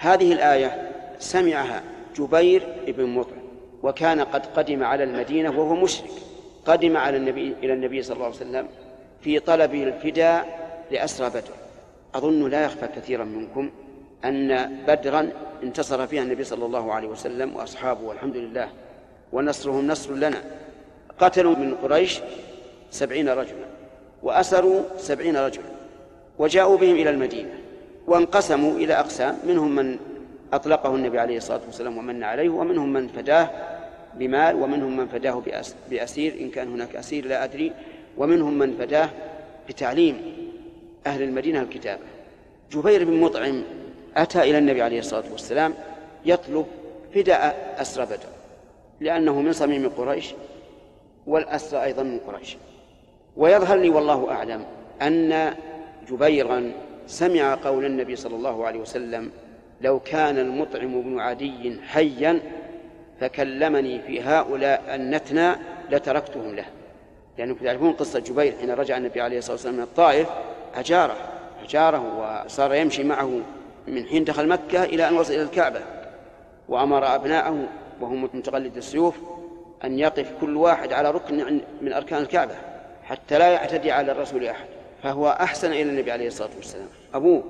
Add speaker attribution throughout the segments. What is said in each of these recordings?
Speaker 1: هذه الآية سمعها جبير بن مطعم وكان قد قدم على المدينة وهو مشرك. قدم على النبي إلى النبي صلى الله عليه وسلم في طلب الفداء لأسرى بدر. أظن لا يخفى كثيرا منكم أن بدرا انتصر فيها النبي صلى الله عليه وسلم وأصحابه والحمد لله ونصرهم نصر لنا. قتلوا من قريش سبعين رجلا وأسروا سبعين رجلا وجاءوا بهم إلى المدينة. وانقسموا إلى أقسام منهم من أطلقه النبي عليه الصلاة والسلام ومن عليه ومنهم من فداه بمال ومنهم من فداه بأسير إن كان هناك أسير لا أدري ومنهم من فداه بتعليم أهل المدينة الكتابة. جبير بن مطعم أتى إلى النبي عليه الصلاة والسلام يطلب فداء أسرى بدر لأنه من صميم قريش والأسرى أيضا من قريش. ويظهر لي والله أعلم أن جبيرا سمع قول النبي صلى الله عليه وسلم لو كان المطعم بن عدي حيا فكلمني في هؤلاء النتنى لتركتهم له. لأنكم تعرفون قصة جبير حين رجع النبي عليه الصلاة والسلام من الطائف أجاره أجاره وصار يمشي معه من حين دخل مكة إلى أن وصل إلى الكعبة وأمر أبناءه وهم متقلد السيوف أن يقف كل واحد على ركن من أركان الكعبة حتى لا يعتدي على الرسول أحد. فهو أحسن إلى النبي عليه الصلاة والسلام. أبوه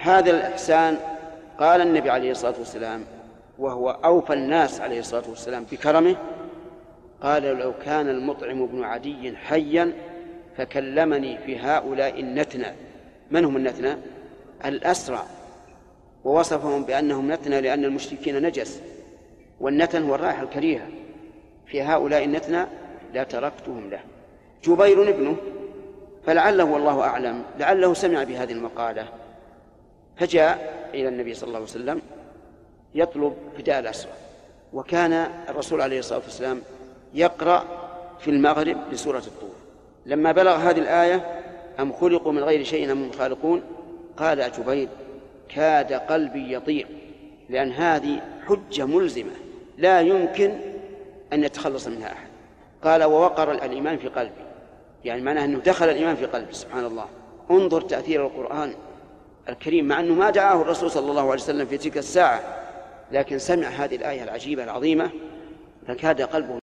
Speaker 1: هذا الإحسان قال النبي عليه الصلاة والسلام وهو أوفى الناس عليه الصلاة والسلام بكرمه قال لو كان المطعم بن عدي حيا فكلمني في هؤلاء النتنى من هم النتنى الأسرى. ووصفهم بأنهم نتنى لأن المشركين نجس والنتن هو الرائحة الكريهة. في هؤلاء النتنى لا تركتهم له. جبير ابنه فلعله والله أعلم لعله سمع بهذه المقالة. فجاء إلى النبي صلى الله عليه وسلم يطلب فداء الأسرى وكان الرسول عليه الصلاة والسلام يقرأ في المغرب بسورة الطور. لما بلغ هذه الآية أم خلقوا من غير شيء أم خالقون؟ قال جبير كاد قلبي يطير لأن هذه حجة ملزمة لا يمكن أن يتخلص منها أحد. قال ووقر الإيمان في قلبي. يعني معناه أنه دخل الإيمان في قلبي سبحان الله انظر تأثير القرآن الكريم مع أنه ما دعاه الرسول صلى الله عليه وسلم في تلك الساعة لكن سمع هذه الآية العجيبة العظيمة فكاد قلبه